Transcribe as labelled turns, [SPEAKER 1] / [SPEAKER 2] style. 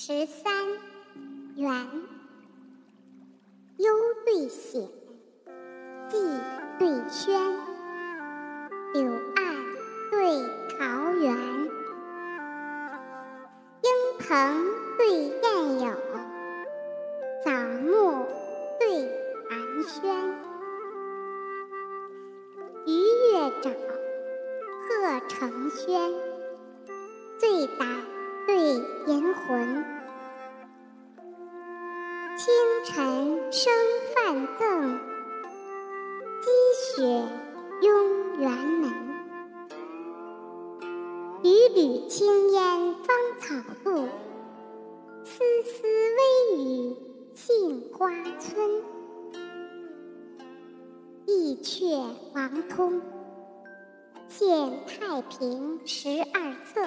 [SPEAKER 1] 十三，元。幽对显，寂对轩，柳岸对桃源，莺鹏对燕友，枣木对寒轩，鱼跃沼，鹤成轩，醉胆。对银魂，清晨生饭赠，积雪拥园门。缕缕青烟芳草路，丝丝微雨杏花村。义阙王通，现太平十二册。